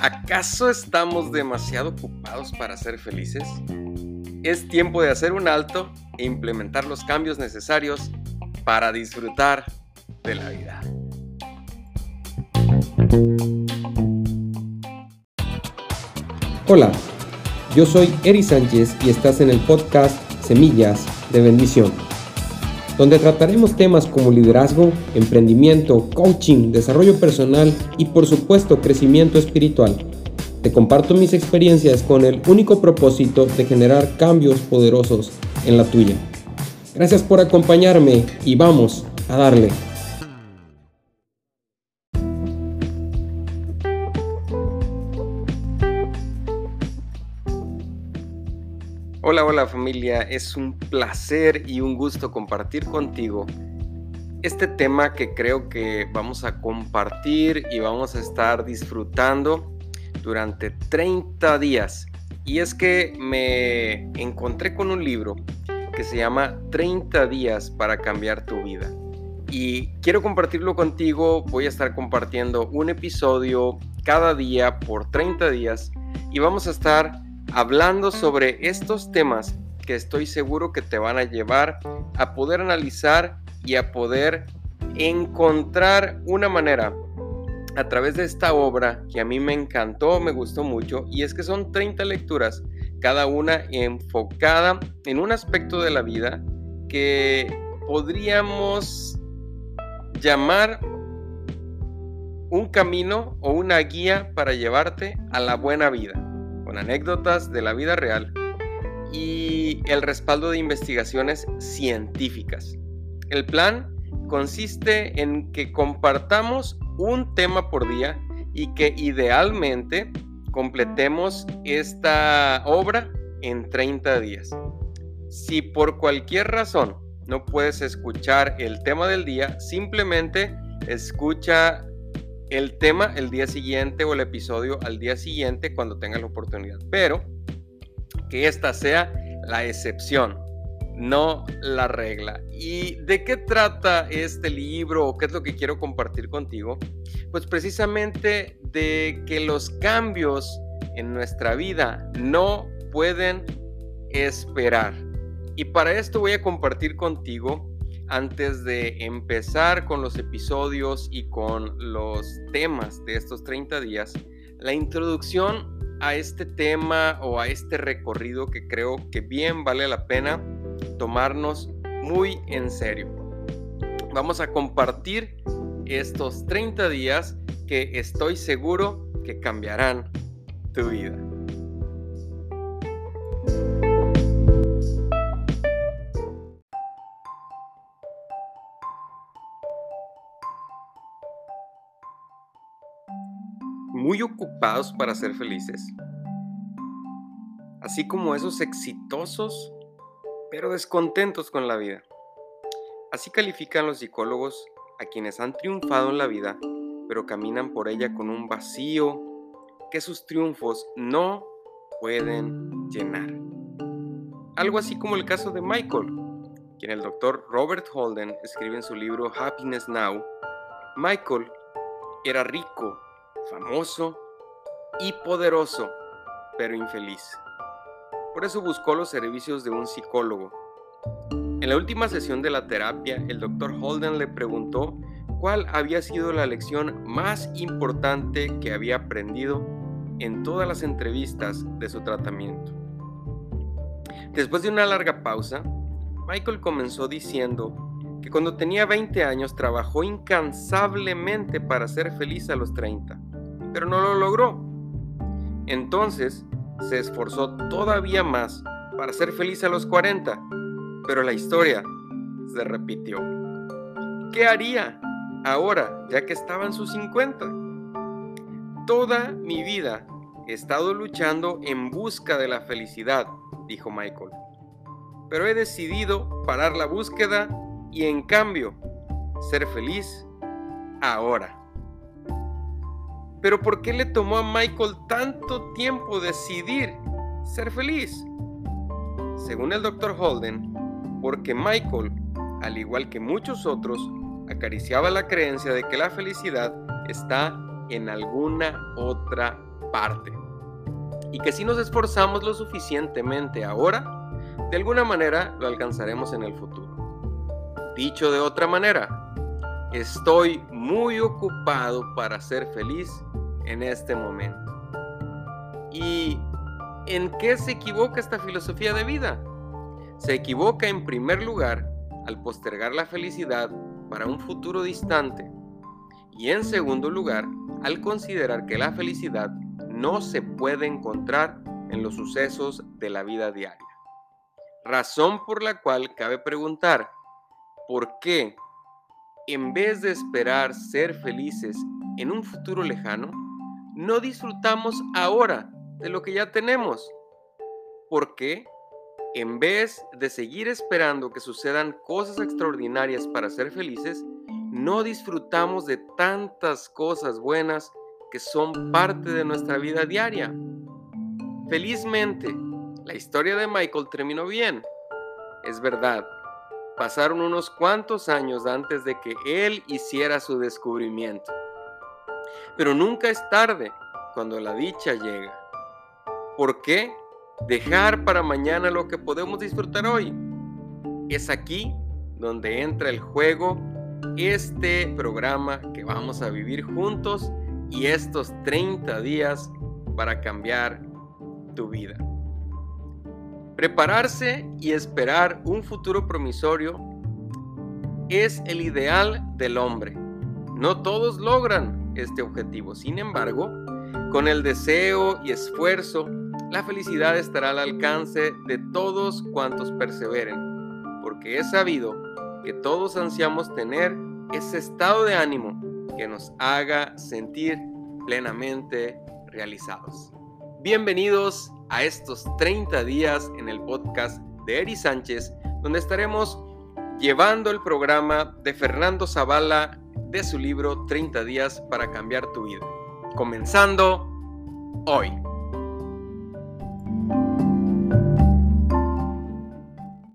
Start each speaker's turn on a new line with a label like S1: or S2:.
S1: ¿Acaso estamos demasiado ocupados para ser felices? Es tiempo de hacer un alto e implementar los cambios necesarios para disfrutar de la vida.
S2: Hola, yo soy Eri Sánchez y estás en el podcast Semillas de Bendición, donde trataremos temas como liderazgo, emprendimiento, coaching, desarrollo personal y por supuesto crecimiento espiritual. Te comparto mis experiencias con el único propósito de generar cambios poderosos en la tuya. Gracias por acompañarme y vamos a darle.
S1: Hola, hola familia, es un placer y un gusto compartir contigo este tema que creo que vamos a compartir y vamos a estar disfrutando durante 30 días. Y es que me encontré con un libro que se llama 30 días para cambiar tu vida. Y quiero compartirlo contigo, voy a estar compartiendo un episodio cada día por 30 días y vamos a estar hablando sobre estos temas que estoy seguro que te van a llevar a poder analizar y a poder encontrar una manera a través de esta obra que a mí me encantó, me gustó mucho, y es que son 30 lecturas, cada una enfocada en un aspecto de la vida que podríamos llamar un camino o una guía para llevarte a la buena vida con anécdotas de la vida real y el respaldo de investigaciones científicas. El plan consiste en que compartamos un tema por día y que idealmente completemos esta obra en 30 días. Si por cualquier razón no puedes escuchar el tema del día, simplemente escucha el tema el día siguiente o el episodio al día siguiente cuando tengas la oportunidad. Pero que esta sea la excepción, no la regla. ¿Y de qué trata este libro o qué es lo que quiero compartir contigo? Pues precisamente de que los cambios en nuestra vida no pueden esperar. Y para esto voy a compartir contigo antes de empezar con los episodios y con los temas de estos 30 días, la introducción a este tema o a este recorrido que creo que bien vale la pena tomarnos muy en serio. Vamos a compartir estos 30 días que estoy seguro que cambiarán tu vida. Muy ocupados para ser felices, así como esos exitosos, pero descontentos con la vida. Así califican los psicólogos a quienes han triunfado en la vida, pero caminan por ella con un vacío que sus triunfos no pueden llenar. Algo así como el caso de Michael, quien el doctor Robert Holden escribe en su libro Happiness Now. Michael era rico famoso y poderoso, pero infeliz. Por eso buscó los servicios de un psicólogo. En la última sesión de la terapia, el doctor Holden le preguntó cuál había sido la lección más importante que había aprendido en todas las entrevistas de su tratamiento. Después de una larga pausa, Michael comenzó diciendo que cuando tenía 20 años trabajó incansablemente para ser feliz a los 30 pero no lo logró. Entonces se esforzó todavía más para ser feliz a los 40, pero la historia se repitió. ¿Qué haría ahora ya que estaba en sus 50? Toda mi vida he estado luchando en busca de la felicidad, dijo Michael. Pero he decidido parar la búsqueda y en cambio ser feliz ahora. Pero ¿por qué le tomó a Michael tanto tiempo decidir ser feliz? Según el Dr. Holden, porque Michael, al igual que muchos otros, acariciaba la creencia de que la felicidad está en alguna otra parte. Y que si nos esforzamos lo suficientemente ahora, de alguna manera lo alcanzaremos en el futuro. Dicho de otra manera, estoy muy ocupado para ser feliz en este momento. ¿Y en qué se equivoca esta filosofía de vida? Se equivoca en primer lugar al postergar la felicidad para un futuro distante y en segundo lugar al considerar que la felicidad no se puede encontrar en los sucesos de la vida diaria. Razón por la cual cabe preguntar, ¿por qué en vez de esperar ser felices en un futuro lejano, no disfrutamos ahora de lo que ya tenemos? ¿Por qué en vez de seguir esperando que sucedan cosas extraordinarias para ser felices, no disfrutamos de tantas cosas buenas que son parte de nuestra vida diaria. Felizmente, la historia de Michael terminó bien. Es verdad, pasaron unos cuantos años antes de que él hiciera su descubrimiento. Pero nunca es tarde cuando la dicha llega. ¿Por qué dejar para mañana lo que podemos disfrutar hoy? Es aquí donde entra el juego este programa que vamos a vivir juntos y estos 30 días para cambiar tu vida. Prepararse y esperar un futuro promisorio es el ideal del hombre. No todos logran este objetivo. Sin embargo, con el deseo y esfuerzo, la felicidad estará al alcance de todos cuantos perseveren, porque es sabido que todos ansiamos tener ese estado de ánimo que nos haga sentir plenamente realizados. Bienvenidos a estos 30 días en el podcast de Eri Sánchez, donde estaremos llevando el programa de Fernando Zavala de su libro 30 días para cambiar tu vida. Comenzando hoy.